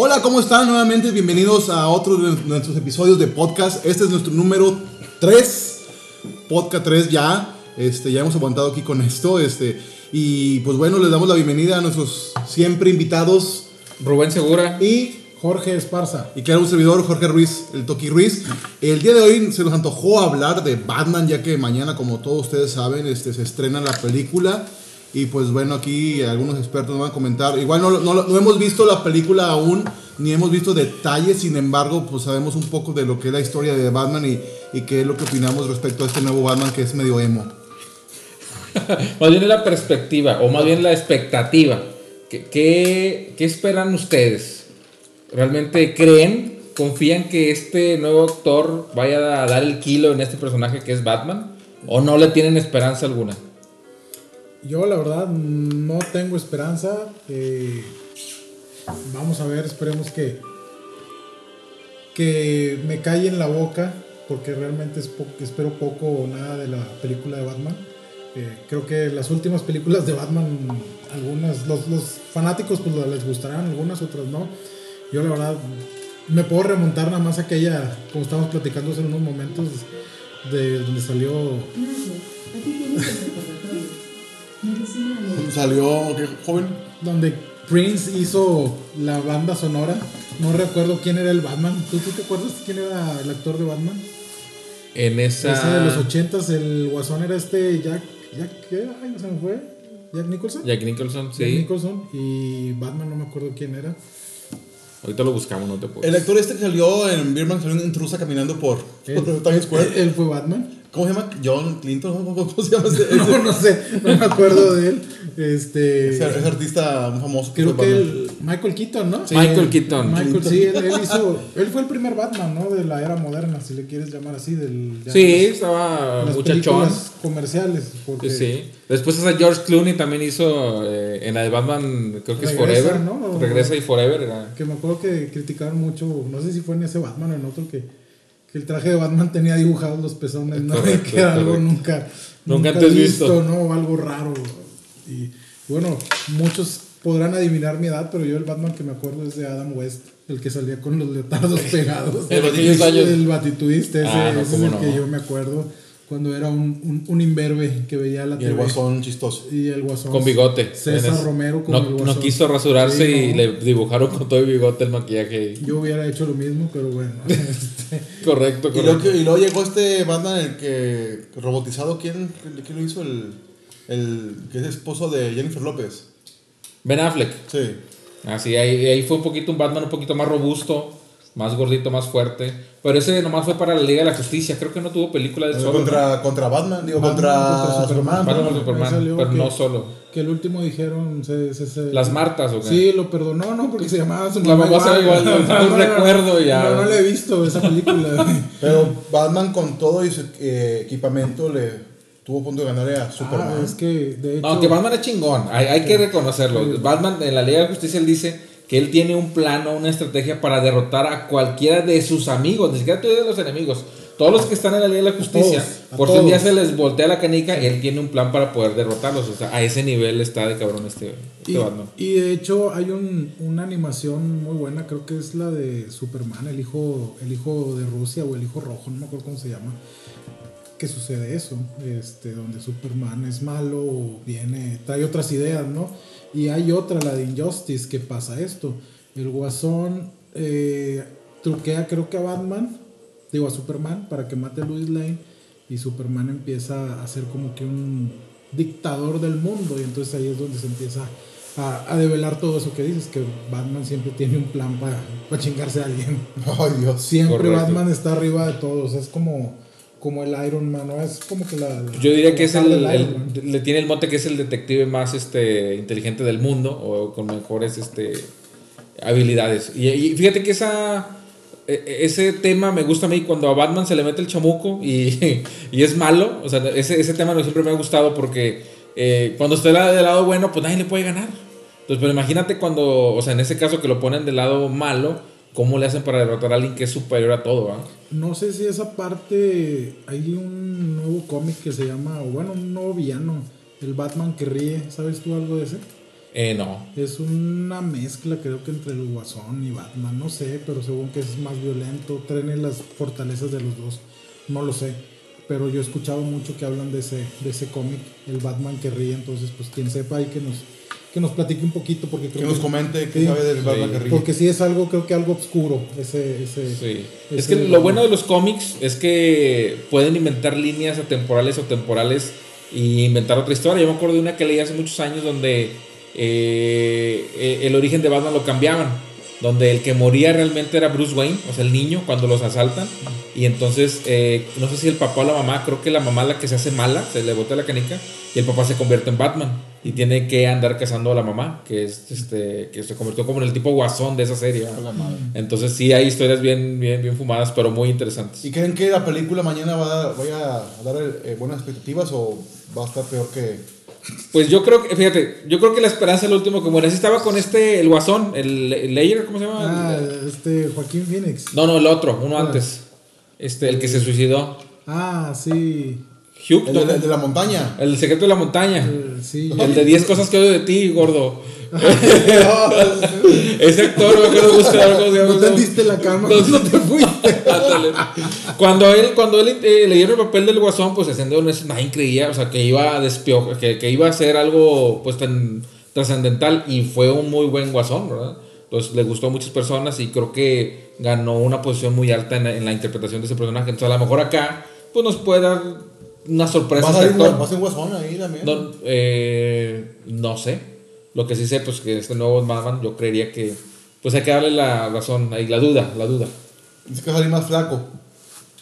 Hola, ¿cómo están? Nuevamente bienvenidos a otro de nuestros episodios de podcast. Este es nuestro número 3, podcast 3 ya. Este, ya hemos aguantado aquí con esto. Este, y pues bueno, les damos la bienvenida a nuestros siempre invitados. Rubén Segura. Y Jorge Esparza. Y claro, un servidor, Jorge Ruiz, el Toki Ruiz. El día de hoy se nos antojó hablar de Batman, ya que mañana, como todos ustedes saben, este, se estrena la película. Y pues bueno, aquí algunos expertos van a comentar. Igual no, no, no hemos visto la película aún, ni hemos visto detalles, sin embargo, pues sabemos un poco de lo que es la historia de Batman y, y qué es lo que opinamos respecto a este nuevo Batman que es medio emo. más bien la perspectiva, o más bien la expectativa. ¿Qué, qué, qué esperan ustedes? ¿Realmente creen, confían que este nuevo actor vaya a dar el kilo en este personaje que es Batman? ¿O no le tienen esperanza alguna? Yo la verdad no tengo esperanza. Eh, vamos a ver, esperemos que, que me calle en la boca, porque realmente es espero poco o nada de la película de Batman. Eh, creo que las últimas películas de Batman, algunas, los, los fanáticos pues les gustarán, algunas otras no. Yo la verdad me puedo remontar nada más a aquella, como estábamos platicando hace unos momentos, de donde salió... ¿Salió qué joven? Donde Prince hizo la banda sonora. No recuerdo quién era el Batman. ¿Tú, tú te acuerdas quién era el actor de Batman? En esa... Esa de los ochentas, el guasón era este Jack... Jack ¿Qué? Ay, no se me fue. Jack Nicholson. Jack Nicholson, sí. Jack Nicholson. Y Batman no me acuerdo quién era. Ahorita lo buscamos, no te puedo. El actor este que salió en Birman salió en intrusa caminando por, ¿Él, por Times Square. ¿Él fue Batman? ¿Cómo se llama? John Clinton. ¿Cómo se llama ese? No, no sé, no me acuerdo de él. Este. Ese, ese artista muy famoso. Creo que el Michael Keaton, ¿no? Sí. Michael Keaton. Michael, sí, él, él hizo. Él fue el primer Batman, ¿no? De la era moderna, si le quieres llamar así. Del, Sí, las- estaba las muchachón. comerciales. Porque Sí. Después esa George Clooney también hizo eh, en la de Batman, creo que es Forever. ¿no? Regresa y Forever era. Que me acuerdo que criticaron mucho, no sé si fue en ese Batman o en otro, que el traje de Batman tenía dibujados los pezones, ¿no? Correcto, que era algo nunca, Nunca antes visto. ¿no? O algo raro. Y bueno, muchos podrán adivinar mi edad, pero yo el Batman que me acuerdo es de Adam West, el que salía con los leotardos pegados. Años. El batituiste, ese, Ah, no, ese es el no. que yo me acuerdo. Cuando era un, un, un imberbe que veía la Y el TV. guasón chistoso. Y el guasón. Con bigote. César En es- Romero con no, el no quiso rasurarse Sí, y no. le dibujaron con todo el bigote el maquillaje. Yo hubiera hecho lo mismo, pero bueno. este, Correcto, Y luego, correcto. y luego llegó este Batman, el que robotizado, ¿quién, quién lo hizo? El, el que es esposo de Jennifer López. Ben Affleck. Sí. Así, ahí, ahí fue un poquito un Batman un poquito más robusto, más gordito, más fuerte. Pero ese nomás fue para la Liga de la Justicia. Creo que no tuvo película de solo. ¿no? contra, contra Batman, digo, Batman contra, contra Superman. Batman ¿no? contra Superman, pero que- no solo. Que el último dijeron. Se, se- se- Las Martas, ¿o qué? Sí, lo perdonó, ¿no? Porque se llamaba su La mamá se igual, no, no no, recuerdo ya. No, no le he visto esa película. Pero Batman con todo y su eh, equipamiento le tuvo punto de ganarle a Superman. ah, es que de hecho. No, que Batman es chingón, hay, hay que reconocerlo. Batman en la Liga de la Justicia él dice que él tiene un plano, una estrategia para derrotar a cualquiera de sus amigos, ni siquiera de los enemigos. Todos los que están en la Liga de la Justicia, todos, por si un día todos. se les voltea la canica, él tiene un plan para poder derrotarlos. O sea, a ese nivel está de cabrón este, este Y, Batman. y de hecho hay un, una animación muy buena, creo que es la de Superman, el hijo, el hijo de Rusia o el hijo rojo, no me acuerdo cómo se llama. Que sucede eso, este, donde Superman es malo, viene, trae otras ideas, ¿no? Y hay otra, la de Injustice, que pasa esto. El guasón eh, truquea creo que a Batman, digo a Superman, para que mate a Lois Lane. Y Superman empieza a ser como que un dictador del mundo. Y entonces ahí es donde se empieza a, a develar todo eso que dices, que Batman siempre tiene un plan para chingarse a alguien. Ay, Dios. Siempre Correcto. Batman está arriba de todos. Es como, como el Iron Man, ¿no? Es como que la... la- Yo diría que es el, le tiene el mote que es el detective más este inteligente del mundo o con mejores este habilidades. Y, y fíjate que esa e- ese tema me gusta a mí cuando a Batman se le mete el chamuco y, y es malo. O sea, ese, ese tema siempre me ha gustado porque eh, cuando esté la- del lado bueno, pues nadie le puede ganar. Entonces, pero imagínate cuando, o sea, en ese caso que lo ponen del lado malo, ¿cómo le hacen para derrotar a alguien que es superior a todo? ah? No sé si esa parte. Hay un nuevo cómic que se llama. Bueno, un nuevo villano. El Batman que ríe. ¿Sabes tú algo de ese? Eh, no. Es una mezcla, creo que entre el Guasón y Batman. No sé, pero según que es más violento. Tiene las fortalezas de los dos. No lo sé. Pero yo he escuchado mucho que hablan de ese, de ese cómic, el Batman que ríe. Entonces, pues quien sepa ahí que nos, que nos platique un poquito. Porque creo Que nos comente qué Sí. sabe del Batman Sí. que. Porque sí es algo, creo que algo oscuro. Ese, ese, Sí. ese Es que lo bueno de los cómics es que pueden inventar líneas atemporales o temporales y inventar otra historia. Yo me acuerdo de una que leí hace muchos años donde eh, eh, el origen de Batman lo cambiaban. Donde el que moría realmente era Bruce Wayne, o sea, el niño, cuando los asaltan. Y entonces, eh, no sé si el papá o la mamá, creo que la mamá es la que se hace mala, se le bota la canica, y el papá se convierte en Batman. Y tiene que andar cazando a la mamá, que, es, este, que se convirtió como en el tipo guasón de esa serie. Entonces sí hay historias bien, bien, bien fumadas, pero muy interesantes. ¿Y creen que la película mañana va a dar, vaya a dar eh, buenas expectativas o va a estar peor que... Pues yo creo que, fíjate, yo creo que la esperanza es lo último que muere. Así estaba con este, el guasón, el, el Layer, ¿cómo se llama? Ah, El- este Joaquín Phoenix. no, no, el otro, uno Ah. antes. Este, el que se suicidó. Ah, sí. Hugh, El ¿no? de, el de la montaña. El secreto de la montaña. Sí. El de 10 cosas que odio de ti, gordo. Ese actor, me acuerdo buscar se llama. No tendiste la cama No, cuando te fuiste. Cuando él, cuando él eh, le dieron el papel del guasón, pues ascendió nadie creía, o sea, que iba a que, que iba a ser algo pues tan trascendental y fue un muy buen guasón, ¿verdad? Entonces le gustó a muchas personas y creo que ganó una posición muy alta en la, en la interpretación de ese personaje. Entonces a lo mejor acá pues nos puede dar una sorpresa. ¿Va a un guasón ahí también? No, eh, no sé. Lo que sí sé, pues que este nuevo Batman, yo creería que, pues hay que darle la razón, ahí la duda, la duda. Dice que va a salir más flaco.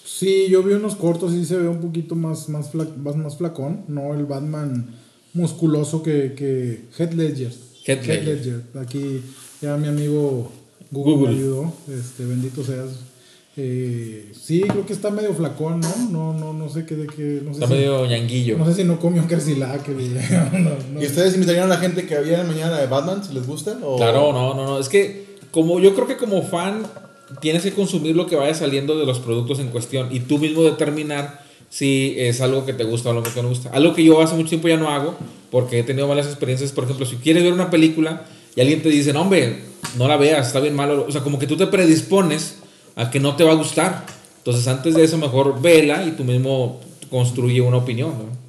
Sí, yo vi unos cortos y se ve un poquito más, más, fla- más, más flacón. No el Batman musculoso que, que Heath Ledger. Heath Ledger. Aquí ya mi amigo Google, Google. me ayudó. Este, bendito seas. Eh, sí, creo que está medio flacón, ¿no? No, no, no sé qué de qué. No sé, Está si, medio ñanguillo. no sé si no comió Carcilac. no, no. ¿Y ustedes invitarían a la gente que viene mañana de Batman si les gusta? O... Claro, no, no, no. Es que como yo creo que como fan tienes que consumir lo que vaya saliendo de los productos en cuestión y tú mismo determinar si es algo que te gusta o algo que no te gusta. Algo que yo hace mucho tiempo ya no hago porque he tenido malas experiencias. Por ejemplo, si quieres ver una película y alguien te dice, no, hombre, no la veas, está bien malo. O sea, como que tú te predispones a que no te va a gustar. Entonces, antes de eso, mejor vela y tú mismo construye una opinión. ¿no?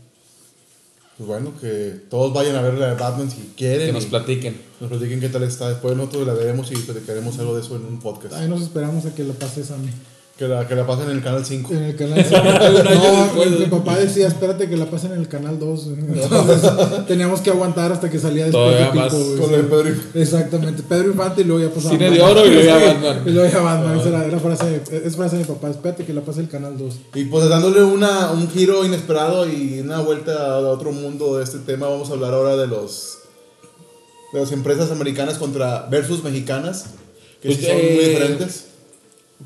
Pues bueno, que todos vayan a ver la de Batman si quieren. Que nos platiquen. nos platiquen qué tal está. Después nosotros la veremos y platicaremos algo de eso en un podcast. Ahí nos esperamos a que la pases a mí. Que la, que la pasen en el canal 5. En el canal Un año No, después. mi papá decía, espérate que la pasen en el canal 2. Entonces, teníamos que aguantar hasta que salía después Todavía de Pipo, más. güey, Con el Pedro y- Exactamente, Pedro Infante y luego ya pasaba. Cine de oro y luego ya Batman. Y luego ya Batman, esa era, era frase, es frase de mi papá, espérate que la pase el canal 2. Y pues dándole una, un giro inesperado y una vuelta a otro mundo de este tema, vamos a hablar ahora de los de las empresas americanas contra versus mexicanas, que sí Pues, son muy eh, diferentes.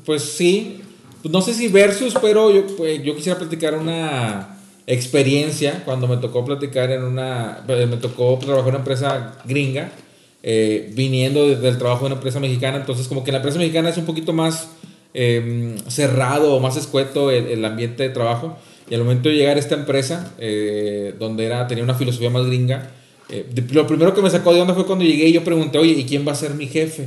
Pues sí, no sé si versus, pero yo, pues, yo quisiera platicar una experiencia cuando me tocó platicar en una, eh, me tocó trabajar en una empresa gringa, eh, viniendo desde el trabajo de una empresa mexicana, entonces como que la empresa mexicana es un poquito más eh, cerrado o más escueto el, el ambiente de trabajo, y al momento de llegar a esta empresa, eh, donde era, tenía una filosofía más gringa, eh, lo primero que me sacó de onda fue cuando llegué y yo pregunté, oye, ¿y quién va a ser mi jefe?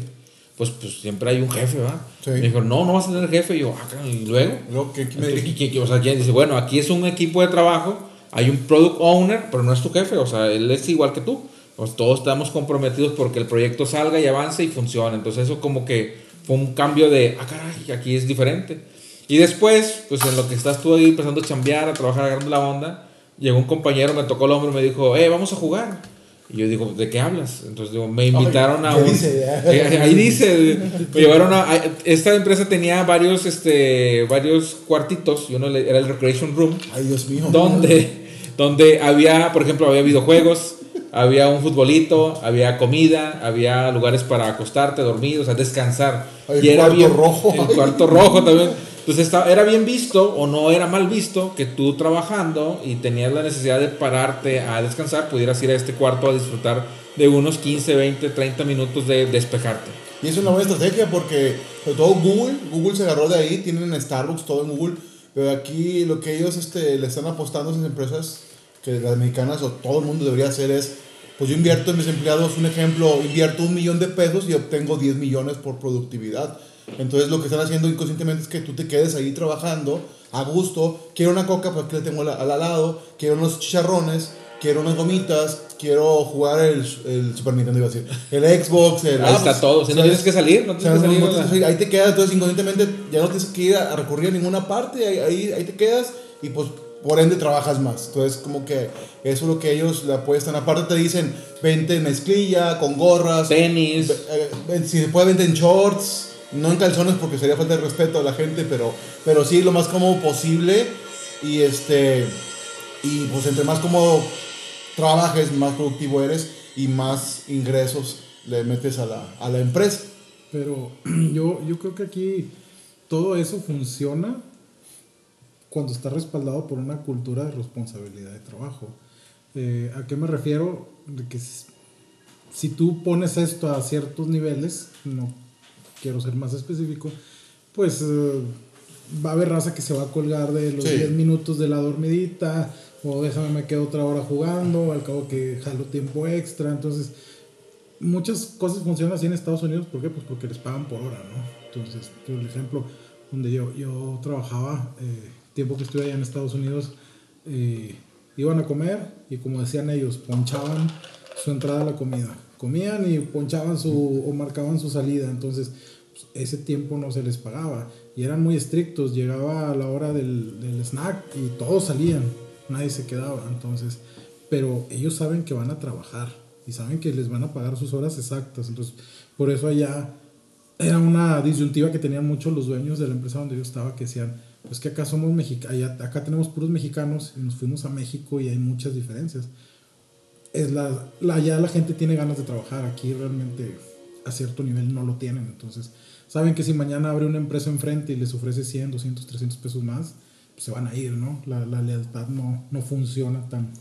Pues, pues siempre hay un jefe, ¿va? Sí. Me dijo, no, no vas a tener jefe. Y yo, ah, ¿y luego? Luego, ¿qué- qué me Entonces? ¿quién- quién- o sea, ¿quién dice, bueno, aquí es un equipo de trabajo, hay un product owner, pero no es tu jefe, o sea, él es igual que tú. Pues todos estamos comprometidos porque el proyecto salga y avance y funcione. Entonces eso como que fue un cambio de, ah, caray, aquí es diferente. Y después, pues en lo que estás tú ahí empezando a chambear, a trabajar, agarrando la onda, llegó un compañero, me tocó el hombro y me dijo, eh, vamos a jugar. Y yo digo, ¿de qué hablas? Entonces digo, me invitaron a ¿qué un... dice? Eh, Ahí dice, me llevaron a, a- esta empresa tenía varios, este, varios cuartitos, y uno era el recreation room, Ay, Dios mío. donde, donde había, por ejemplo, había videojuegos, había un futbolito, había comida, había lugares para acostarte, dormir, o sea, descansar. Ay, el cuarto rojo. El cuarto rojo también. Entonces estaba- era bien visto o no era mal visto que tú trabajando y tenías la necesidad de pararte a descansar, pudieras ir a este cuarto a disfrutar de unos 15, 20, 30 minutos de despejarte. Y es una buena estrategia porque, sobre todo Google, Google se agarró de ahí, tienen Starbucks, todo en Google, pero aquí lo que ellos este, le están apostando a esas empresas, que las mexicanas o todo el mundo debería hacer es pues yo invierto en mis empleados, un ejemplo, invierto un millón de pesos y obtengo 10 millones por productividad. Entonces lo que están haciendo inconscientemente es que tú te quedes ahí trabajando a gusto. Quiero una coca, pues aquí la tengo al, al lado. Quiero unos chicharrones, quiero unas gomitas, quiero jugar el, el Super Nintendo, iba a decir. El Xbox, el... Ahí está todo. Si no tienes que salir, no O sea, tienes que no- salir. no tienes que salir. ahí te quedas, entonces inconscientemente ya no tienes que ir a, a recurrir a ninguna parte, ahí, ahí, ahí te quedas y pues por ende trabajas más. Entonces como que eso es lo que ellos le apuestan. Aparte te dicen, vente en mezclilla, con gorras, Tenis. Ve- eh, si se puede vender en shorts, no en calzones porque sería falta de respeto a la gente, pero, pero sí lo más cómodo posible y este y pues entre más cómodo trabajes, más productivo eres y más ingresos le metes a la, a la empresa. Pero yo, yo creo que aquí todo eso funciona cuando está respaldado por una cultura de responsabilidad de trabajo. Eh, ¿A qué me refiero? De que si tú pones esto a ciertos niveles, no quiero ser más específico, pues eh, va a haber raza que se va a colgar de los Sí. 10 minutos de la dormidita, o déjame me quedo otra hora jugando, al cabo que jalo tiempo extra, entonces muchas cosas funcionan así en Estados Unidos, ¿por qué? Pues porque les pagan por hora, ¿no? Entonces, por ejemplo, donde yo, yo trabajaba, eh, tiempo que estuve allá en Estados Unidos, eh, iban a comer y como decían ellos, ponchaban su entrada a la comida. Comían y ponchaban su, o marcaban su salida, entonces pues, ese tiempo no se les pagaba. Y eran muy estrictos, llegaba a la hora del, del snack y todos salían, nadie se quedaba, entonces, pero ellos saben que van a trabajar y saben que les van a pagar sus horas exactas, entonces por eso allá era una disyuntiva que tenían muchos los dueños de la empresa donde yo estaba, que decían, pues que acá somos mexicanos, acá tenemos puros mexicanos y nos fuimos a México y hay muchas diferencias. Es la, la, ya la gente tiene ganas de trabajar, aquí realmente a cierto nivel no lo tienen, entonces saben que si mañana abre una empresa enfrente y les ofrece 100, 200, 300 pesos más, pues se van a ir, ¿no? La, la lealtad no, no funciona tan...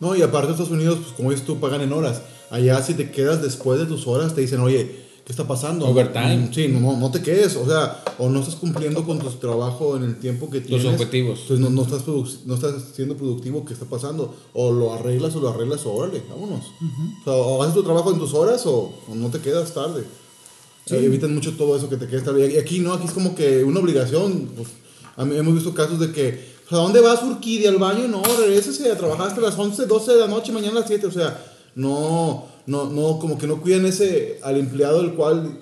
No, y aparte Estados Unidos, pues como dices tú, pagan en horas. Allá si te quedas después de tus horas, te dicen, oye, ¿qué está pasando? Overtime. Mm, Sí, no, no, no te quedes, o sea, o no estás cumpliendo con tu trabajo en el tiempo que tienes. objetivos. Entonces no, no, estás no estás siendo productivo, ¿qué está pasando? O lo arreglas o lo arreglas, o órale, vámonos. O sea, o haces tu trabajo en tus horas o, o no te quedas tarde. Sí. Eh, evitan mucho todo eso que te quedes tarde. Y aquí no, aquí es como que una obligación. Pues, a mí- hemos visto casos de que, ¿a dónde vas, Urquidi? ¿Al baño? No, regrésese a trabajar hasta las 11, 12 de la noche, mañana a las 7. O sea, no, no, no, como que no cuidan ese, al empleado el cual,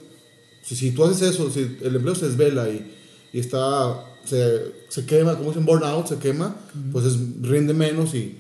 si, si tú haces eso, si el empleo se desvela y, y está, se, se quema, como dicen, burnout, se quema, pues es, rinde menos y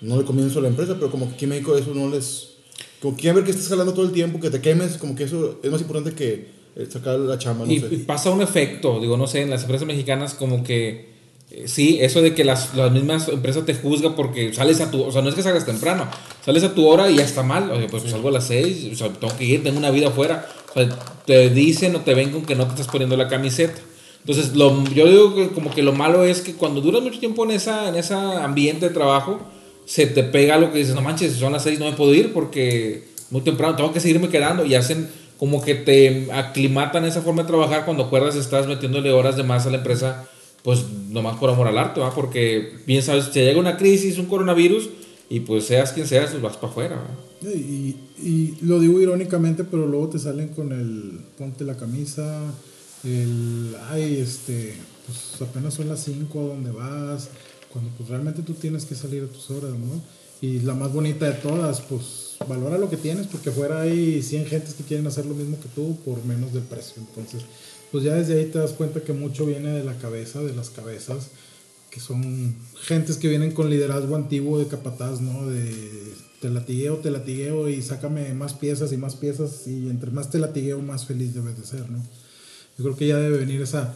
no le conviene eso a la empresa, pero como que aquí en México eso no les... Como quieren ver que estés jalando todo el tiempo, que te quemes, como que eso es más importante que eh, sacar la chamba, no y, sé. y pasa un efecto, digo, no sé, en las empresas mexicanas como que sí, eso de que las, las mismas empresas te juzgan porque sales a tu, o sea, no es que salgas temprano, sales a tu hora y ya está mal, oye, pues salgo a las 6, o sea, tengo que ir, tengo una vida afuera, o sea, te dicen o te ven con que no te estás poniendo la camiseta. Entonces, lo, yo digo que como que lo malo es que cuando duras mucho tiempo en esa en ese ambiente de trabajo, se te pega lo que dices, no manches, son las 6, no me puedo ir porque muy temprano tengo que seguirme quedando y hacen como que te aclimatan esa forma de trabajar cuando acuerdas estás metiéndole horas de más a la empresa, pues nomás por amor al arte, ¿va? Porque bien sabes, si llega una crisis, un coronavirus, y pues seas quien seas, pues vas para afuera. Y, y lo digo irónicamente, pero luego te salen con el ponte la camisa, el ay, este, pues apenas son las 5 a donde vas, cuando pues realmente tú tienes que salir a tus horas, ¿no? Y la más bonita de todas, pues valora lo que tienes, porque afuera hay 100 gentes que quieren hacer lo mismo que tú por menos del precio. Entonces, pues ya desde ahí te das cuenta que mucho viene de la cabeza, de las cabezas, que son gentes que vienen con liderazgo antiguo de capataz, ¿no? De te latigueo, te latigueo y sácame más piezas y más piezas y entre más te latigueo más feliz debes de ser, ¿no? Yo creo que ya debe venir esa,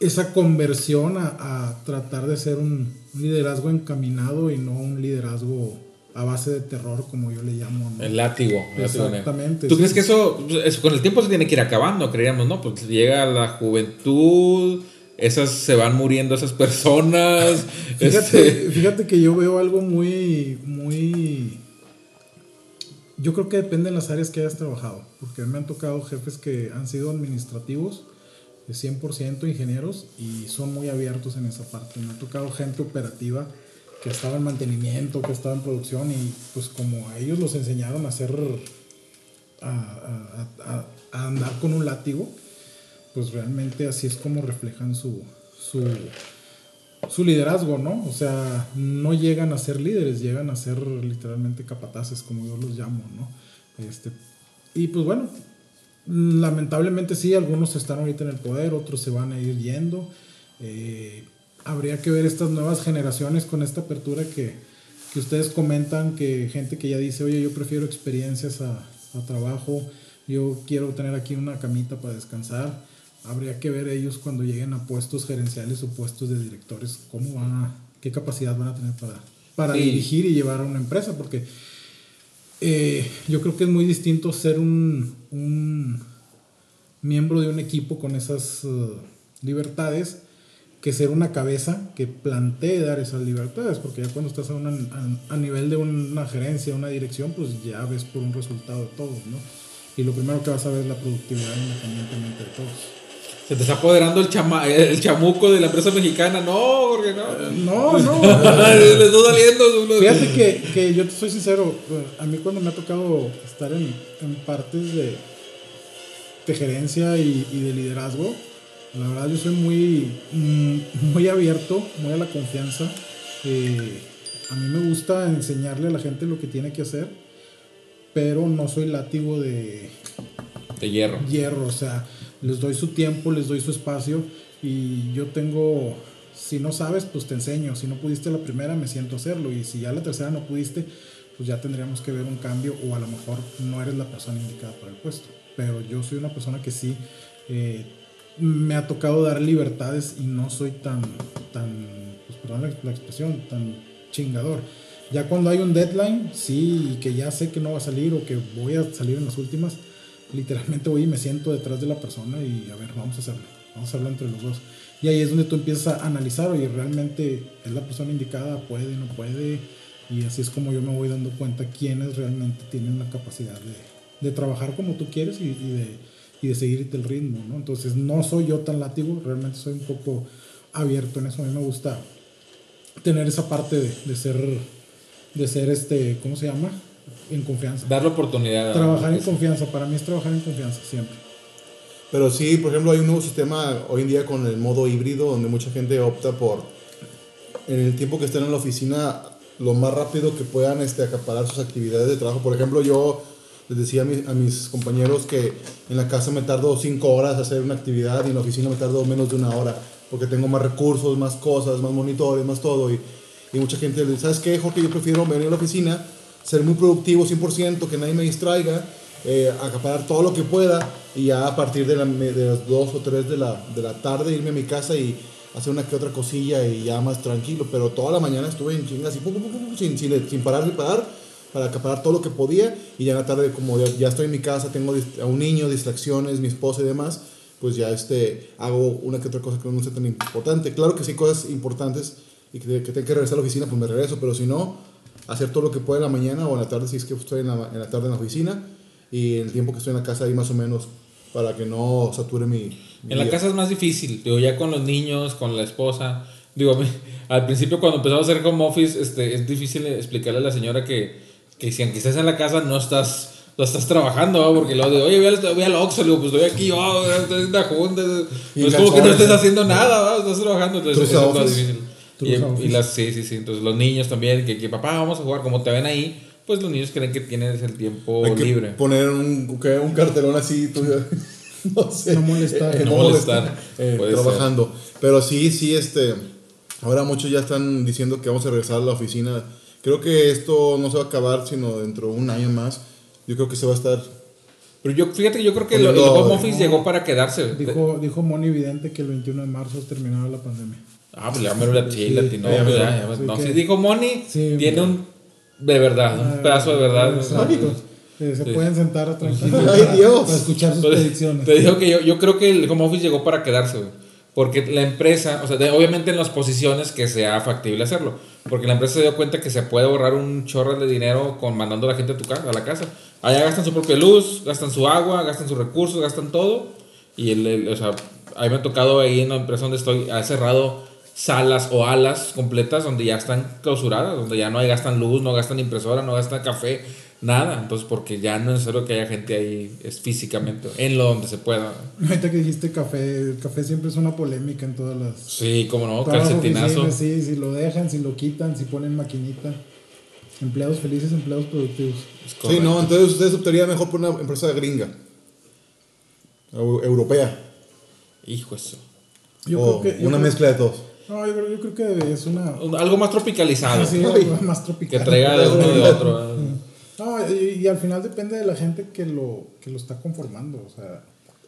esa conversión a, a tratar de ser un, un liderazgo encaminado y no un liderazgo a base de terror, como yo le llamo. ¿no? El látigo. Exactamente, ¿Tú sí. crees que eso, eso con el tiempo se tiene que ir acabando, creíamos, no? Pues llega la juventud, esas se van muriendo esas personas. Fíjate, este, fíjate que yo veo algo muy, muy... Yo creo que depende de las áreas que hayas trabajado, porque me han tocado jefes que han sido administrativos, de 100% ingenieros, y son muy abiertos en esa parte. Me ha tocado gente operativa que estaba en mantenimiento, que estaba en producción y pues como a ellos los enseñaron a hacer, a, a- a- a andar con un látigo, pues realmente así es como reflejan su, su, su liderazgo, ¿no? O sea, no llegan a ser líderes, llegan a ser literalmente capataces, como yo los llamo, ¿no? Este, y pues bueno, lamentablemente sí, algunos están ahorita en el poder, otros se van a ir yendo. Eh, habría que ver estas nuevas generaciones con esta apertura que, que ustedes comentan, que gente que ya dice, oye, yo prefiero experiencias a, a trabajo, yo quiero tener aquí una camita para descansar. Habría que ver ellos cuando lleguen a puestos gerenciales o puestos de directores, cómo van a, qué capacidad van a tener para, para Sí. dirigir y llevar a una empresa, porque eh, yo creo que es muy distinto ser un, un miembro de un equipo con esas eh, libertades que ser una cabeza que plantee dar esas libertades, porque ya cuando estás a, una- a- a nivel de una gerencia, una dirección, pues ya ves por un resultado de todos, ¿no? Y lo primero que vas a ver es la productividad independientemente de todos. Se te está apoderando el, chama, el chamuco de la empresa mexicana. No, Jorge, no. No, no. Le está saliendo. Fíjate que, que yo te soy sincero, eh, a mí cuando me ha tocado estar en, en partes de, de gerencia y, y de liderazgo, la verdad yo soy muy, mm, muy abierto, muy a la confianza. Eh, a mí me gusta enseñarle a la gente lo que tiene que hacer, pero no soy látigo de, De hierro. hierro, o sea, les doy su tiempo, les doy su espacio y yo tengo, si no sabes, pues te enseño, si no pudiste la primera, me siento a hacerlo y si ya la tercera no pudiste, pues ya tendríamos que ver un cambio o a lo mejor no eres la persona indicada para el puesto, pero yo soy una persona que sí eh, me ha tocado dar libertades y no soy tan, tan, pues perdón la, expresión, tan chingador. Ya cuando hay un deadline, sí, y que ya sé que no va a salir o que voy a salir en las últimas, literalmente voy y me siento detrás de la persona y a ver, vamos a hacerlo, vamos a hacerlo entre los dos. Y ahí es donde tú empiezas a analizar, oye, realmente es la persona indicada, puede, no puede, y así es como yo me voy dando cuenta quiénes realmente tienen la capacidad de, de trabajar como tú quieres y, y de, y de seguirte el ritmo, ¿no? Entonces no soy yo tan látigo, realmente soy un poco abierto en eso, a mí me gusta tener esa parte de, de ser, de ser este, ¿cómo se llama? En confianza. Dar la oportunidad. Trabajar en confianza, para mí es trabajar en confianza siempre. Pero sí, por ejemplo, hay un nuevo sistema hoy en día con el modo híbrido donde mucha gente opta por, en el tiempo que estén en la oficina, lo más rápido que puedan este, acaparar sus actividades de trabajo. Por ejemplo, yo les decía a mis, a mis compañeros que en la casa me tardo cinco horas hacer una actividad y en la oficina me tardo menos de una hora porque tengo más recursos, más cosas, más monitores, más todo. Y, y mucha gente dice, ¿sabes qué, Jorge? Yo prefiero venir a la oficina, ser muy productivo 100%, que nadie me distraiga, eh, acaparar todo lo que pueda y ya a partir de, la- de las 2 o 3 de la, de la tarde irme a mi casa y hacer una que otra cosilla y ya más tranquilo. Pero toda la mañana estuve en chingas y pum, pum, pum, sin, sin, sin parar ni parar para acaparar todo lo que podía y ya en la tarde como ya, ya estoy en mi casa, tengo a un niño, distracciones, mi esposa y demás, pues ya este, hago una que otra cosa que no sea tan importante. Claro que sí, cosas importantes y que, que tengo que regresar a la oficina, pues me regreso, pero si no, hacer todo lo que pueda en la mañana o en la tarde si es que estoy en la, en la tarde en la oficina y el tiempo que estoy en la casa ahí más o menos para que no sature mi... mi En la casa es más difícil, digo, ya con los niños, con la esposa. Digo, al principio cuando empezamos a hacer home office, este, es difícil explicarle a la señora que, que si aunque estés en la casa no estás, no estás trabajando, ¿va? porque luego digo, oye, voy al, voy al Oxxo, digo, pues estoy aquí, oh, estoy en la junta. No es como que no estés ¿no? haciendo nada, ¿va? estás trabajando, entonces eso es lo office. difícil. Y, y las, sí, sí, sí, entonces los niños también, que, que papá, vamos a jugar, como te ven ahí, pues los niños creen que tienes el tiempo Hay que libre. poner un, ¿qué? un cartelón así, tú, no sé. No molestar. Eh, No molestar, eh, trabajando. Pero sí, sí, este. Ahora muchos ya están diciendo que vamos a regresar a la oficina. Creo que esto no se va a acabar sino dentro de un año más. Yo creo que se va a estar. Pero yo, fíjate, yo creo que lo- el Poniendo- home office llegó para quedarse. Dijo, dijo Moni Vidente que el 21 de marzo terminaba la pandemia. Ah, pues ya me lo sí, latino, ya ya, no, que- si dijo Moni, Sí, tiene un de verdad, un Ah, pedazo de verdad. Eh, se Sí. pueden sentar tranquilos ¡Ay, Dios! para escuchar sus Pues, predicciones. te digo que yo, yo creo que el home office llegó para quedarse, güey. Porque la empresa, o sea, de- obviamente en las posiciones que sea factible hacerlo. Porque la empresa se dio cuenta que se puede ahorrar un chorro de dinero con mandando a la gente a tu casa, a la casa. Allá gastan su propia luz, gastan su agua, gastan sus recursos, gastan todo. Y el, el- o sea, a mí me ha tocado ahí en la empresa donde estoy, ha cerrado salas o alas completas donde ya están clausuradas, donde ya no hay, gastan luz, no gastan impresora, no gastan café, nada. Entonces, porque ya no es necesario que haya gente ahí es físicamente, en lo donde se pueda. Ahorita que dijiste café, el café siempre es una polémica en todas las. Sí, como no, calcetinazo. oficinas, Sí, si lo dejan, si lo quitan, si ponen maquinita. Empleados felices, empleados productivos. Sí, no, entonces ustedes optarían mejor por una empresa gringa. Eu- europea. Hijo eso. Yo o creo que. yo una creo- mezcla de todos. No, yo creo, yo creo que es una. Un- Algo más tropicalizado. Sí, Uy. algo más Que tropical. traiga de uno de otro. No, y, y al final depende de la gente que lo, que lo está conformando, o sea,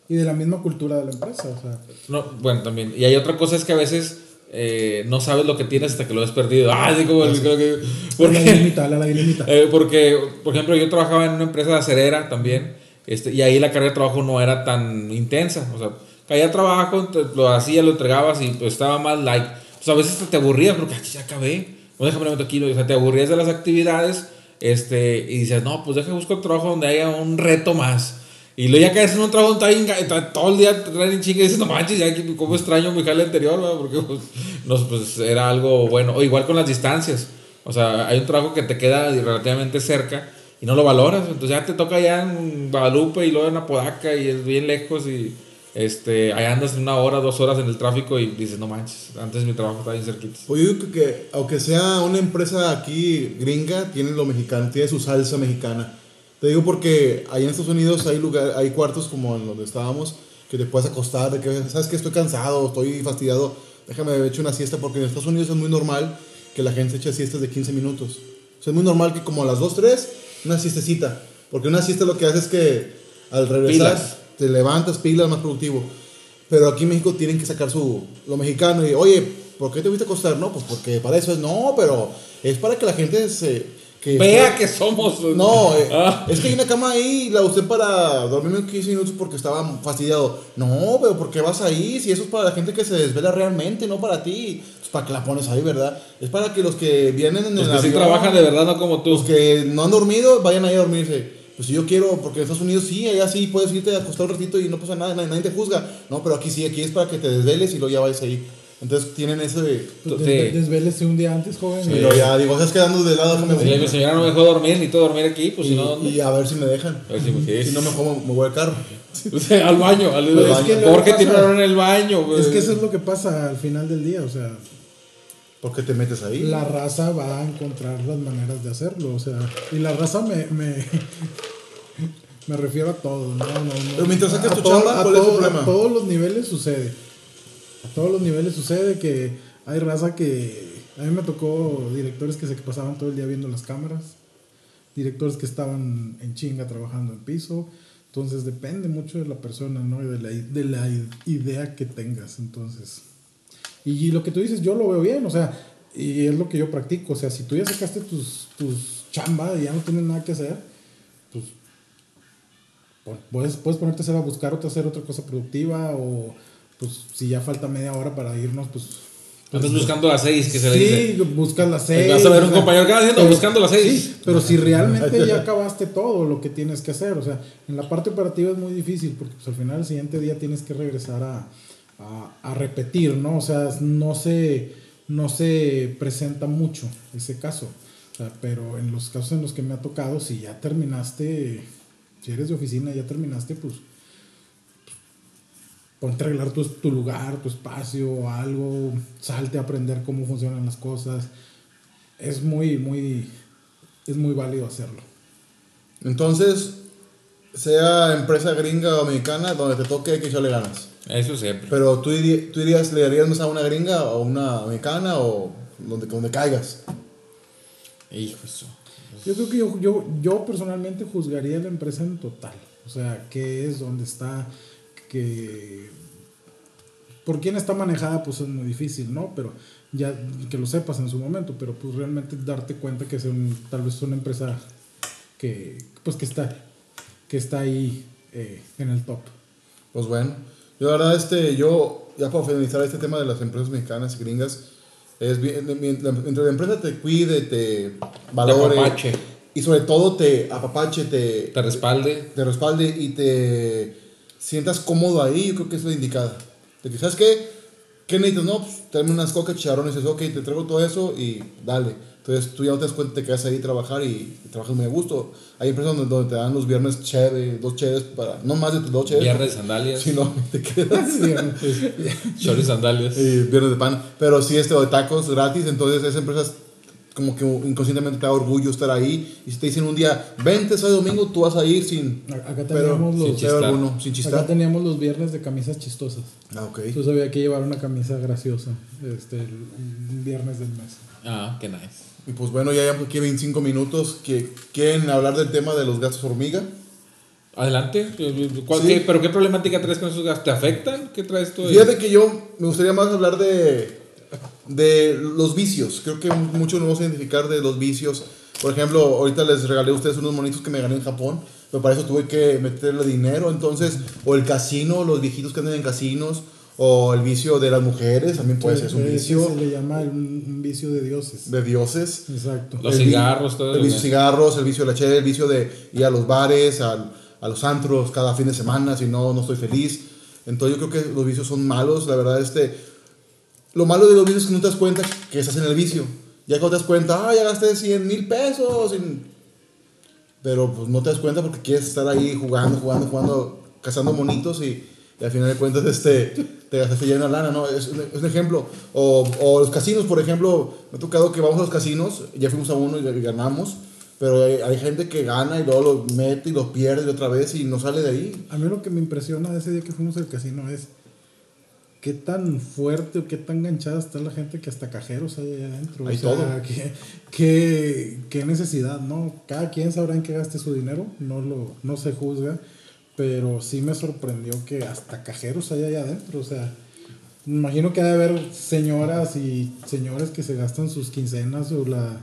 y de la misma cultura de la empresa, o sea. No, bueno, también. Y hay otra cosa es que a veces eh, no sabes lo que tienes hasta que lo has perdido. Ah, sí, como el- creo que- la porque, dignidad, la dignidad. eh, porque, por ejemplo, yo trabajaba en una empresa de acerera también. Este, y ahí la carga de trabajo no era tan intensa. O sea, caía trabajo, lo hacía, lo entregabas y pues, estaba más like. Pues a veces te aburrías porque "Ay, ya acabé. No déjame levantar aquí. O sea, te aburrías de las actividades. Este, y dices, no, pues deja buscar un trabajo donde haya un reto más. Y luego ya caes en un trabajo donde está, todo el día en chinga y dices, no manches, ya cómo extraño mi jale anterior, ¿verdad? porque pues, pues, era algo bueno. O igual con las distancias. O sea, hay un trabajo que te queda relativamente cerca y no lo valoras. Entonces ya te toca allá en Guadalupe y luego en Apodaca y es bien lejos y este, ahí andas una hora, dos horas en el tráfico y dices, no manches, antes mi trabajo estaba bien cerquita. Pues yo digo que aunque sea una empresa aquí gringa, tiene lo mexicano, tiene su salsa mexicana. Te digo porque ahí en Estados Unidos hay lugar, hay cuartos como en donde estábamos que te puedes acostar, de que sabes que estoy cansado, estoy fastidiado, déjame echar una siesta porque en Estados Unidos es muy normal que la gente eche siestas de 15 minutos. O sea, es muy normal que como a las 2, 3, una siestecita. Porque una siesta lo que hace es que al regresar Pilas. Te levantas, pilas, más productivo. Pero aquí en México tienen que sacar su lo mexicano y, oye, ¿por qué te fuiste a acostar? No, pues porque para eso es, no, pero es para que la gente se... Que Vea que somos. No, eh, Ah. es que hay una cama ahí y la usé para dormirme 15 minutos porque estaba fastidiado. No, pero ¿por qué vas ahí? Si eso es para la gente que se desvela realmente, no para ti. Pues para que la pones ahí, ¿verdad? Es para que los que vienen en Los el que sí avión, trabajan de verdad, no como tú. los que no han dormido, vayan ahí a dormirse. Pues si yo quiero, porque en Estados Unidos sí, allá sí puedes irte a acostar un ratito y no pasa nada, nadie, nadie te juzga. No, pero aquí sí, aquí es para que te desveles y luego ya vayas ahí. Entonces tienen ese... Pues Sí. des- Desvélese un día antes, joven. Y luego ya digo, estás quedando de lado, déjame Si mi señora no me dejó dormir, necesito dormir aquí, pues si no, y, a ver si me dejan. A ver si me- Si no, me, como, me voy al carro. O sea, al baño. Al, Pero es que hora en el baño. güey. Es que eso es lo que pasa al final del día, o sea, ¿Por qué te metes ahí? la raza va a encontrar las maneras de hacerlo, o sea, y la raza me, me, me refiero a todo, no, no, no. Pero mientras saques tu todo- chamba, a todos los niveles sucede, a todos los niveles sucede que hay raza que, a mí me tocó directores que se pasaban todo el día viendo las cámaras, directores que estaban en chinga trabajando en piso, entonces depende mucho de la persona, ¿no? Y de la, de la idea que tengas, entonces... Y lo que tú dices, yo lo veo bien, o sea, y es lo que yo practico. O sea, si tú ya sacaste tus, tus chamba y ya no tienes nada que hacer, pues pu- puedes, puedes ponerte a hacer a buscar otra, hacer otra cosa productiva o pues si ya falta media hora para irnos, pues... Andas buscando las seis, que se le dice. Sí, buscas las seis. Vas a ver un o sea, compañero que va haciendo pero- buscando las seis. Sí, pero si realmente ya acabaste todo lo que tienes que hacer, o sea, en la parte operativa es muy difícil porque pues, al final el siguiente día tienes que regresar a, a, a repetir, ¿no? O sea, no se, no se presenta mucho ese caso. O sea, pero en los casos en los que me ha tocado, si ya terminaste, si eres de oficina, ya terminaste, pues ponte a arreglar tu, tu lugar, tu espacio, algo, salte a aprender cómo funcionan las cosas. Es muy, muy, es muy válido hacerlo. Entonces, sea empresa gringa o mexicana, donde te toque hay que echarle ganas. Eso siempre. Pero tú dirías, ¿le darías más a una gringa o una mexicana o donde, donde caigas? Hijo eso. Yo creo que yo, yo, yo personalmente juzgaría la empresa en total. O sea, qué es, dónde está, que... Por quién está manejada, pues es muy difícil, ¿no? Pero ya que lo sepas en su momento, pero pues realmente darte cuenta que es un, tal vez una empresa que, pues que está, que está ahí eh, en el top. Pues bueno, yo la verdad, este, yo, ya para finalizar este tema de las empresas mexicanas y gringas, es bien, mientras mientras la empresa te cuide, te valore, y sobre todo te apapache, te, Te respalde. te respalde y te sientas cómodo ahí, yo creo que es la indicada. De que, ¿sabes qué? ¿qué necesitas? No, pues tráeme unas cocas, chicharrones, y dices, ok, te traigo todo eso y dale. Entonces tú ya no te das cuenta, te quedas ahí a trabajar y, y trabajas muy a gusto. Hay empresas donde, donde te dan los viernes cheve, dos cheves para, no más de dos cheves. Viernes de sandalias. Si no, te quedas. Shorts y sandalias. y viernes de pan. Pero sí, este, o de tacos gratis, entonces esas empresas como que inconscientemente te da orgullo estar ahí. Y si te dicen un día, vente, sábado y domingo, tú vas a ir sin... Acá pero, teníamos sin los, chistar. chistar alguno, sin acá chistar. teníamos los viernes de camisas chistosas. Ah, ok. Entonces había que llevar una camisa graciosa este, el, un viernes del mes. Ah, qué nice. Y pues bueno, ya llevamos aquí 25 minutos. que ¿Quieren hablar del tema de los gastos hormiga? Adelante. ¿Cuál- Sí. qué- ¿Pero qué problemática traes con esos gastos? ¿Te afectan? ¿Qué traes tú? ahí? Fíjate que yo me gustaría más hablar de, de los vicios. Creo que muchos nos vamos a identificar de los vicios. Por ejemplo, ahorita les regalé a ustedes unos monitos que me gané en Japón, pero para eso tuve que meterle dinero. Entonces, o el casino, los viejitos que andan en casinos, o el vicio de las mujeres, también puede ser un Ese vicio Se le llama un, un vicio de dioses. de dioses. Exacto. Los El cigarros, todo El vicio de cigarros, el vicio de la chela, el vicio de ir a los bares, al- a los antros cada fin de semana, si no, no estoy feliz. Entonces yo creo que los vicios son malos, la verdad, este... Lo malo de los vicios es que no te das cuenta que estás en el vicio. Ya cuando te das cuenta, ah, ya gasté 100 mil pesos. Pero pues no te das cuenta porque quieres estar ahí jugando, jugando, jugando, cazando monitos y, y al final de cuentas este, te gastaste ya una lana, ¿no? Es, un- ejemplo. O, o los casinos, por ejemplo, me ha tocado que vamos a los casinos, ya fuimos a uno y, ganamos, pero hay, hay gente que gana y luego lo mete y lo pierde otra vez y no sale de ahí. A mí lo que me impresiona de ese día que fuimos al casino es qué tan fuerte o qué tan ganchada está la gente que hasta cajeros hay allá adentro. Hay o sea, todo. Qué, qué, qué necesidad, ¿no? Cada quien sabrá en qué gaste su dinero, no, lo, no se juzga, pero sí me sorprendió que hasta cajeros hay allá adentro. O sea, me imagino que debe haber señoras y señores que se gastan sus quincenas o la...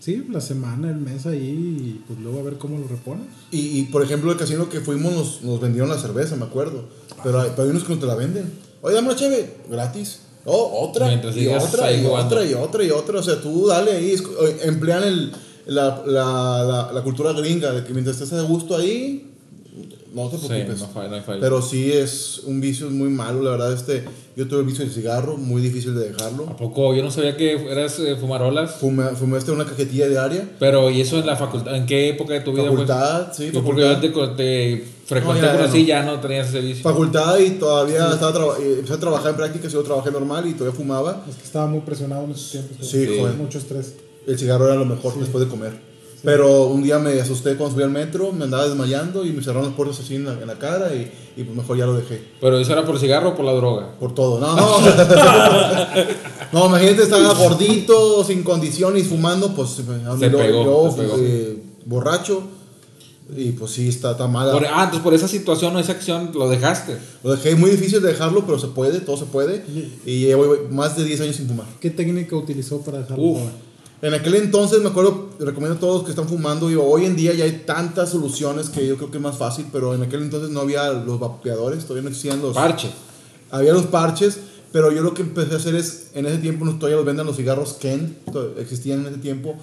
Sí, la semana, el mes ahí, y pues luego a ver cómo lo reponen. Y, y, por ejemplo, el casino que fuimos nos, nos vendieron la cerveza, me acuerdo. Pero hay, pero hay unos que no te la venden. Oye, dame una cheve, gratis. Oh, otra. Mientras y otra, y jugando. otra, y otra, y otra. O sea, tú dale ahí. oye, emplean el, la, la, la, la cultura gringa de que mientras estés a gusto ahí, no te Sí, preocupes. no falla, no hay falla. Pero sí es un vicio muy malo, la verdad. Este, yo tuve el vicio del cigarro, muy difícil de dejarlo. ¿A poco? Yo no sabía que eras eh, fumarolas. Fumé, fumé este una cajetilla diaria. Pero, ¿y eso en la facultad? ¿En qué época de tu vida? fue? Facultad, sí, Yo porque facultad. yo te, te frecuenté No, ya, ya así, no. ya no tenías ese vicio. Facultad y todavía estaba traba- eh, empecé a trabajar en prácticas, yo trabajé normal y todavía fumaba. Es que estaba muy presionado en esos tiempos. Sí, joder. Mucho estrés. El cigarro era lo mejor después de comer. Pero un día me asusté cuando subí al metro, me andaba desmayando y me cerraron las puertas así en la, en la cara y, y pues mejor ya lo dejé. Pero eso era por el cigarro o por la droga. Por todo. No, no. no, imagínate, estaba gordito, sin condiciones, fumando, pues. Se luego- pegó, luego, se pegó. eh, borracho. Y pues sí, está, está mala. Por- ah, entonces por esa situación o esa acción lo dejaste. Lo dejé muy difícil de dejarlo, pero se puede, todo se puede. Y llevo más de 10 años sin fumar. ¿Qué técnica utilizó para dejarlo? Uf. En aquel entonces, me acuerdo, recomiendo a todos que están fumando. Digo, hoy en día ya hay tantas soluciones que yo creo que es más fácil, pero en aquel entonces no había los vapeadores, todavía no existían los. Parche. Había los parches, pero yo lo que empecé a hacer es, en ese tiempo no todavía los venden los cigarros Ken, existían en ese tiempo.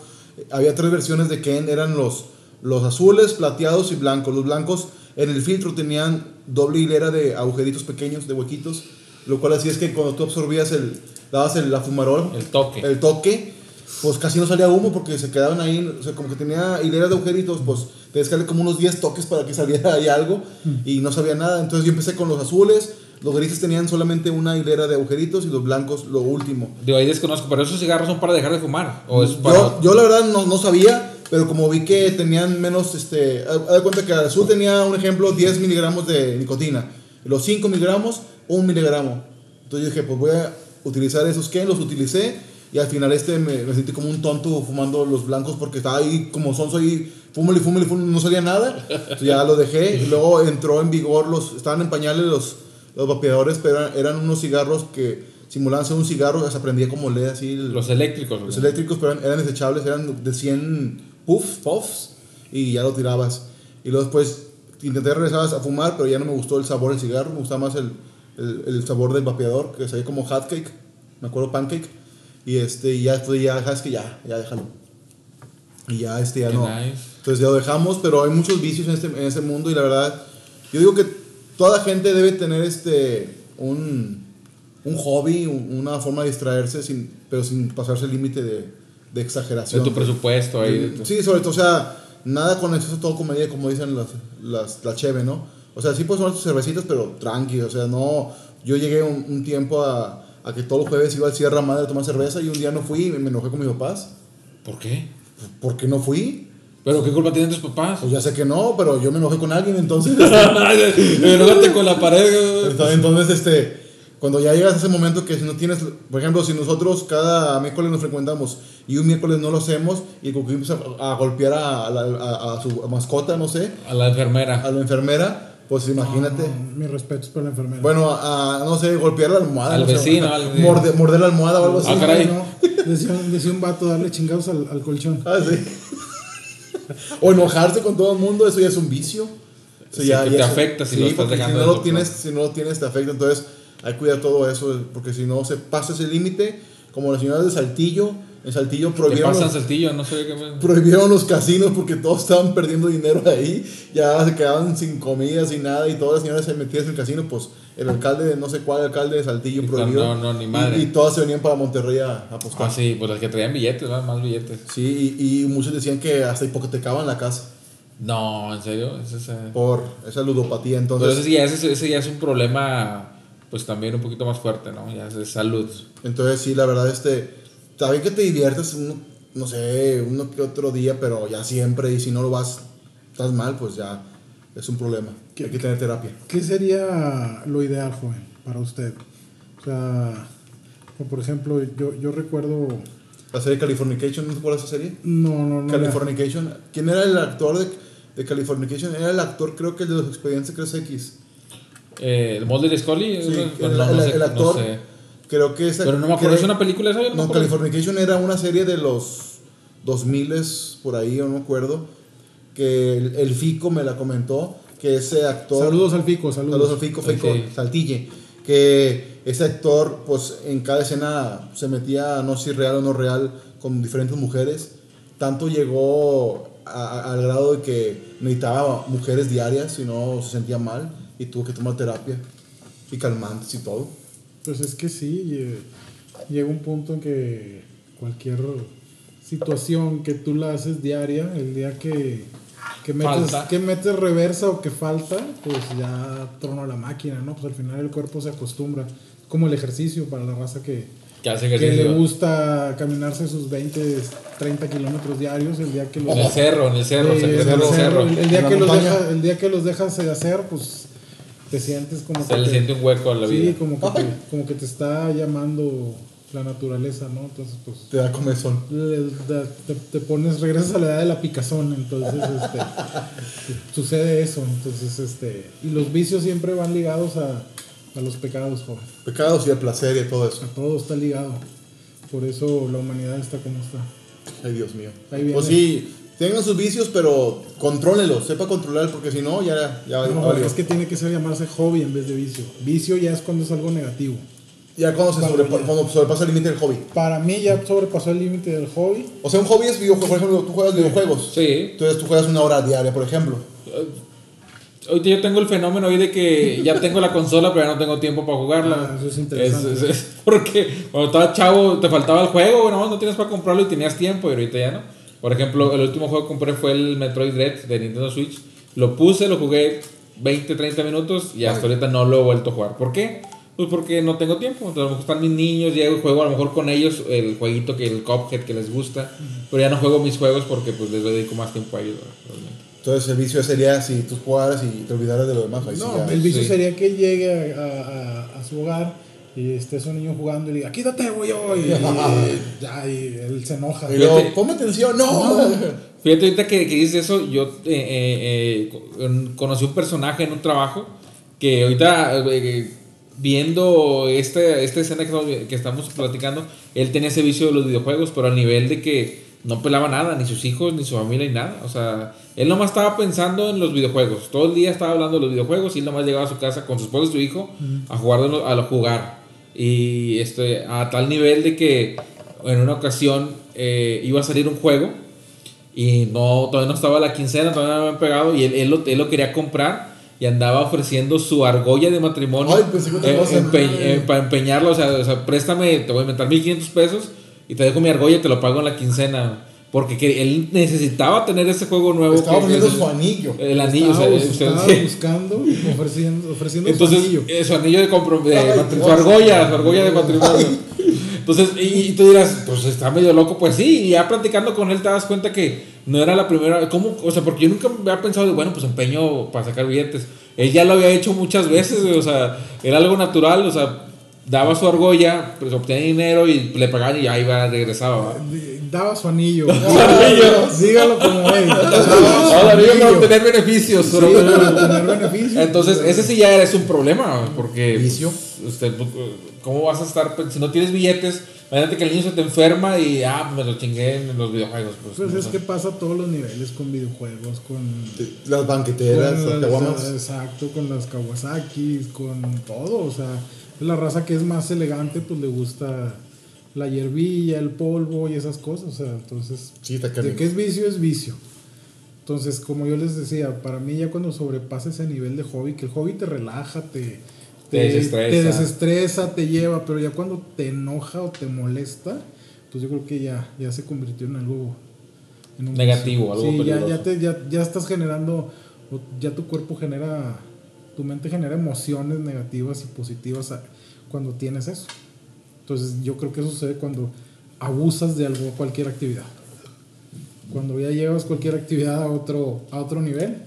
Había tres versiones de Ken, eran los, los azules, plateados y blancos. Los blancos en el filtro tenían doble hilera de agujeritos pequeños, de huequitos, lo cual hacía es que cuando tú absorbías el, dabas el, la fumarol, El toque. el toque, pues casi no salía humo porque se quedaban ahí, o sea, como que tenía hileras de agujeritos, pues tenías que darle como unos 10 toques para que saliera ahí algo y no sabía nada. Entonces yo empecé con los azules, los grises tenían solamente una hilera de agujeritos y los blancos lo último. Digo, ahí desconozco, pero esos cigarros son para dejar de fumar. O es para. Yo, yo la verdad no, no sabía, pero como vi que tenían menos, este, haz de cuenta que el azul tenía, un ejemplo, 10 miligramos de nicotina, los 5 miligramos, 1 miligramo. Entonces yo dije, pues voy a utilizar esos que los utilicé, y al final este me, me sentí como un tonto fumando los blancos porque estaba ahí como sonso ahí, fúmale, fúmale, fúmale, no salía nada. Entonces ya lo dejé, y luego entró en vigor los, estaban en pañales los, los vapeadores, pero eran, eran unos cigarros que simulaban ser un cigarro, se aprendía como leer así. el- Los eléctricos. los ¿no? eléctricos pero eran, eran desechables, eran de 100 puffs, puffs, y ya lo tirabas. Y luego después intenté regresar a fumar, pero ya no me gustó el sabor del cigarro, me gustaba más el, el, el sabor del vapeador, que sabía como hot cake, me acuerdo pancake. Y este, y ya después ya dejas que ya, ya déjalo. Y ya este ya Qué no. nice. Entonces ya lo dejamos, pero hay muchos vicios en este, en este mundo y la verdad, yo digo que toda gente debe tener este, un, un hobby, un- una forma de distraerse, sin, pero sin pasarse el límite de, de De exageración. tu presupuesto ahí. de tu- Sí, sobre todo, o sea, nada con exceso, todo con medida, como dicen las, las, la cheve, ¿no? O sea, sí puedes tomar tus cervecitas, pero tranqui, o sea, no. Yo llegué un, un tiempo a, a que todos los jueves iba al Sierra Madre a tomar cerveza y un día no fui y me enojé con mis papás. ¿Por qué? ¿Por qué no fui? ¿Pero qué culpa tienen tus papás? Pues ya sé que no, pero yo me enojé con alguien, entonces. Enójate con la pared. Entonces, este, cuando ya llegas a ese momento que si no tienes, por ejemplo, si nosotros cada miércoles nos frecuentamos y un miércoles no lo hacemos y como que empieza a, a golpear a, a- a su mascota, no sé, A la enfermera. a la enfermera, pues imagínate. No, mis respetos para la enfermera. Bueno, a, a, no sé, golpear la almohada. Al vecino, a- al- morder, morder la almohada o algo así. Ah, caray. No, decía, decía un vato darle chingados al, al colchón. Ah, sí. o enojarse con todo el mundo, eso ya es un vicio. Eso Sí, que te afecta si lo estás dejando Si no, de lo tienes, si no lo tienes, te afecta. Entonces, hay que cuidar todo eso, porque si no se pasa ese límite, como las señoras de Saltillo, en Saltillo ¿Qué prohibieron en los, Saltillo? No sé qué prohibieron los casinos porque todos estaban perdiendo dinero ahí, ya se quedaban sin comida, sin nada, y todas las señoras se metían en el casino, pues el alcalde, de no sé cuál alcalde de Saltillo prohibió. no, no, ni madre. Y, y todas se venían para Monterrey a, a apostar. Ah, sí, pues las que traían billetes, ¿verdad? Más billetes. Sí, y, y muchos decían que hasta hipotecaban la casa No, ¿en serio? Es, eh, por esa ludopatía. Pero Entonces, ese ya, ese, ese ya es un problema, pues también un poquito más fuerte, ¿no? Ya es de salud. entonces sí, la verdad, este, está bien que te diviertas, uno, no sé, uno que otro día, pero ya siempre, y si no lo vas, estás mal, pues ya es un problema. Hay que tener terapia. ¿Qué sería lo ideal, joven, para usted? O sea, como por ejemplo, yo, yo recuerdo... La serie Californication, ¿no te acuerdas de esa serie? No, no, no. Californication. ¿Quién era el actor de, de Californication? Era el actor, creo que el de los expedientes Secretos X. Eh, ¿El Mulder Scully? Sí, el, no, el- no sé, el no actor. sé. Creo que esa. Pero no me acuerdo, ¿es una película esa? Yo no, No. Californication era una serie de los 2000 por ahí, o no me acuerdo. Que el, el Fico me la comentó. Que ese actor. Saludos al Fico, saludos. Saludos al Fico, Fico, Sí. Saltille. Que ese actor, pues en cada escena se metía, no sé si real o no real, con diferentes mujeres. Tanto llegó a- a- al grado de que necesitaba mujeres diarias, si no se sentía mal. Y tuvo que tomar terapia. Y calmantes y todo. Pues es que sí, lle- llega un punto en que cualquier situación que tú la haces diaria, el día que, que, metes, Falta. que metes reversa o que falta, pues ya trono la máquina, ¿no? Pues al final el cuerpo se acostumbra. Como el ejercicio para la raza que, Que hace que le gusta caminarse sus 20, 30 kilómetros diarios, el día que los, En el cerro, en el cerro, Eh, se el cerro, el, día que los deja- el día que los dejas de hacer, pues te sientes como Se que le te- siente un hueco a la Sí, vida. como que, te, como que te está llamando la naturaleza, ¿no? Entonces, pues, Te da comezón. le- da- te, te pones, regresas a la edad de la picazón, entonces, este, sucede eso, entonces, este, y los vicios siempre van ligados a, a los pecados, joven, Pecados y el placer y todo eso. a todo está ligado, por eso la humanidad está como está. Ay, Dios mío. Ahí viene. Pues sí, tengan sus vicios, pero contrólenlos, sepa controlar, porque si no, ya, ya, No, valió. es que tiene que ser llamarse hobby en vez de vicio. Vicio ya es cuando es algo negativo. ya cuando se sobrepa- ya. cuando sobrepasa el límite del hobby. Para mí ya sobrepasó el límite del hobby. O sea, un hobby es videojuego, por ejemplo, tú juegas videojuegos. Sí. Entonces tú juegas una hora diaria, por ejemplo. Ahorita yo tengo el fenómeno hoy de que ya tengo la consola, pero ya no tengo tiempo para jugarla. Ah, eso es interesante. Es- es- es porque cuando estabas chavo te faltaba el juego, bueno, no tienes para comprarlo y tenías tiempo, y ahorita ya no. Por ejemplo, el último juego que compré fue el Metroid Dread de Nintendo Switch. Lo puse, lo jugué 20, 30 minutos y hasta ahorita no lo he vuelto a jugar. ¿Por qué? Pues porque no tengo tiempo. Entonces, a lo mejor están mis niños, llego y juego a lo mejor con ellos el jueguito que el Cuphead que les gusta. Pero ya no juego mis juegos porque pues les dedico más tiempo a ellos. realmente. Entonces el vicio sería si tú jugaras y te olvidaras de lo demás. Ahí sí No, ya. el vicio Sí. sería que llegue a, a- a su hogar y esté su niño jugando y le diga, quítate, güey, yo", y, ya, y él se enoja. Y luego, ponme atención, no. Fíjate, ahorita que, que dices eso, yo eh, eh, eh, con- conocí un personaje en un trabajo que ahorita eh, viendo esta, esta escena que estamos, que estamos platicando, él tenía ese vicio de los videojuegos, pero al nivel de que no pelaba nada, ni sus hijos, ni su familia, ni nada. O sea, él nomás estaba pensando en los videojuegos. Todo el día estaba hablando de los videojuegos y él nomás llegaba a su casa con su esposo y su hijo a jugar lo- a lo jugar. Y este, a tal nivel de que en una ocasión eh, iba a salir un juego y no, todavía no estaba la quincena, todavía no me habían pegado y él, él, lo, él lo quería comprar. y andaba ofreciendo su argolla de matrimonio Ay, eh, cosa. empe- eh, para empeñarlo. O sea, o sea, préstame, te voy a inventar 1500 pesos y te dejo mi argolla y te lo pago en la quincena. Porque que- él necesitaba tener ese juego nuevo. Estaba el- su anillo. El anillo, o sea, Estaba, usted- estaba buscando, ofreciendo, ofreciendo Entonces, su anillo. eh, su anillo de compromiso, su argolla, su argolla de matrimonio. Entonces, y, y tú dirás, pues está medio loco, pues sí, y ya platicando con él te das cuenta que no era la primera, ¿cómo? O sea, porque yo nunca había pensado de, bueno, pues empeño para sacar billetes. Él ya lo había hecho muchas veces, o sea, era algo natural, o sea, daba su argolla, pues obtenía dinero y le pagaban y ya iba, regresaba. ¿va? Daba su anillo. anillo. Dígalo como es. Daba su Ahora, digo para anillo. obtener beneficios. Sí, para obtener beneficios. Entonces, ese sí ya es un problema, porque... Vicio. pues, usted, ¿Cómo vas a estar? pues, Si no tienes billetes, imagínate que el niño se te enferma y, ah, me lo chingué en los videojuegos. Pues, Pues no es sé. que pasa a todos los niveles con videojuegos, con, Las banqueteras, con las las- caguamas. exacto, con las Kawasaki, con todo, o sea, la raza que es más elegante, pues le gusta la hierbilla, el polvo y esas cosas, o sea, entonces, Sí, de que es vicio, es vicio. Entonces, como yo les decía, para mí ya cuando sobrepasa ese nivel de hobby, que el hobby te relaja, te, Te desestresa. te desestresa, te lleva, pero ya cuando te enoja o te molesta, pues yo creo que ya, ya se convirtió en algo en un Negativo, algo sí, ya, peligroso. ya, te, ya, ya estás generando, o ya tu cuerpo genera, tu mente genera emociones negativas y positivas cuando tienes eso. Entonces yo creo que eso sucede cuando abusas de algo, cualquier actividad. Cuando ya llevas cualquier actividad a otro, a otro nivel,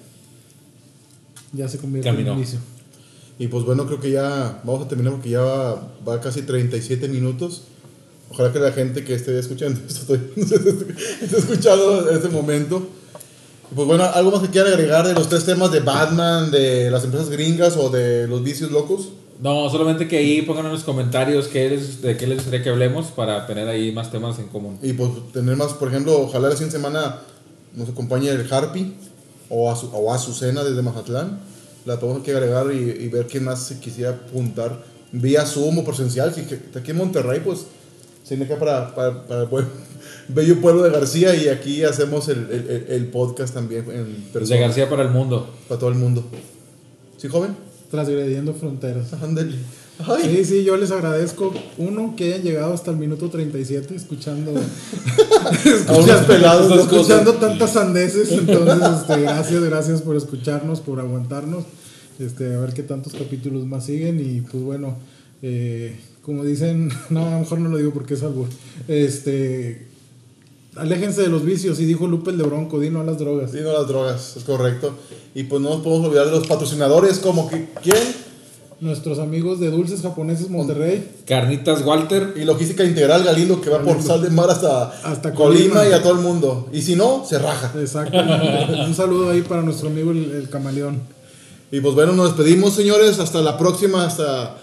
ya se convierte en un vicio. Y pues bueno, creo que ya vamos a terminar porque ya va, va casi 37 minutos. Ojalá que la gente que esté escuchando esto esté, esté escuchando en este momento. Pues bueno, algo más que quieran agregar de los tres temas de Batman, de las empresas gringas o de los vicios locos. No, solamente que ahí pongan en los comentarios qué les, de qué les gustaría que hablemos para tener ahí más temas en común. Y pues tener más, por ejemplo, ojalá la siguiente semana nos acompañe el Harpy o, a su, o Azucena desde Mazatlán. La podemos aquí agregar y, y ver quién más se quisiera apuntar vía Zoom o presencial. Si que está aquí en Monterrey, pues se acá para, para, para el bello pueblo de García y aquí hacemos el, el, el- podcast también en De persona García para el mundo. para todo el mundo. ¿Sí, joven? Transgrediendo fronteras. Ándale. Sí, sí, yo les agradezco, uno, que hayan llegado hasta el minuto 37 escuchando, pelados. Locos. escuchando tantas sandeces. Entonces, este, gracias, gracias por escucharnos, por aguantarnos. Este, a ver qué tantos capítulos más siguen. Y pues bueno, eh, como dicen, no, a lo mejor no lo digo porque es algo. Este, aléjense de los vicios. Y dijo Lupe el de Bronco, di no a las drogas. Sí, no las drogas, es correcto. Y pues no nos podemos olvidar de los patrocinadores como que, ¿quién? Nuestros amigos de Dulces Japoneses Monterrey. Carnitas Walter. Y logística integral Galindo que va por sal de mar hasta, Hasta Colima, Colima. y a todo el mundo. Y si no, se raja. Exacto. Un saludo ahí para nuestro amigo el, el camaleón. Y pues bueno, nos despedimos señores. Hasta la próxima, hasta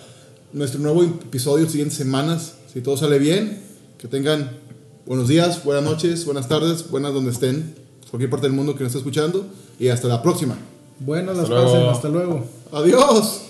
nuestro nuevo episodio, siguientes semanas. Si todo sale bien, que tengan buenos días, buenas noches, buenas tardes, buenas donde estén. Cualquier parte del mundo que nos esté escuchando. Y hasta la próxima. Buenas las Hasta luego. pasen, hasta luego. Adiós.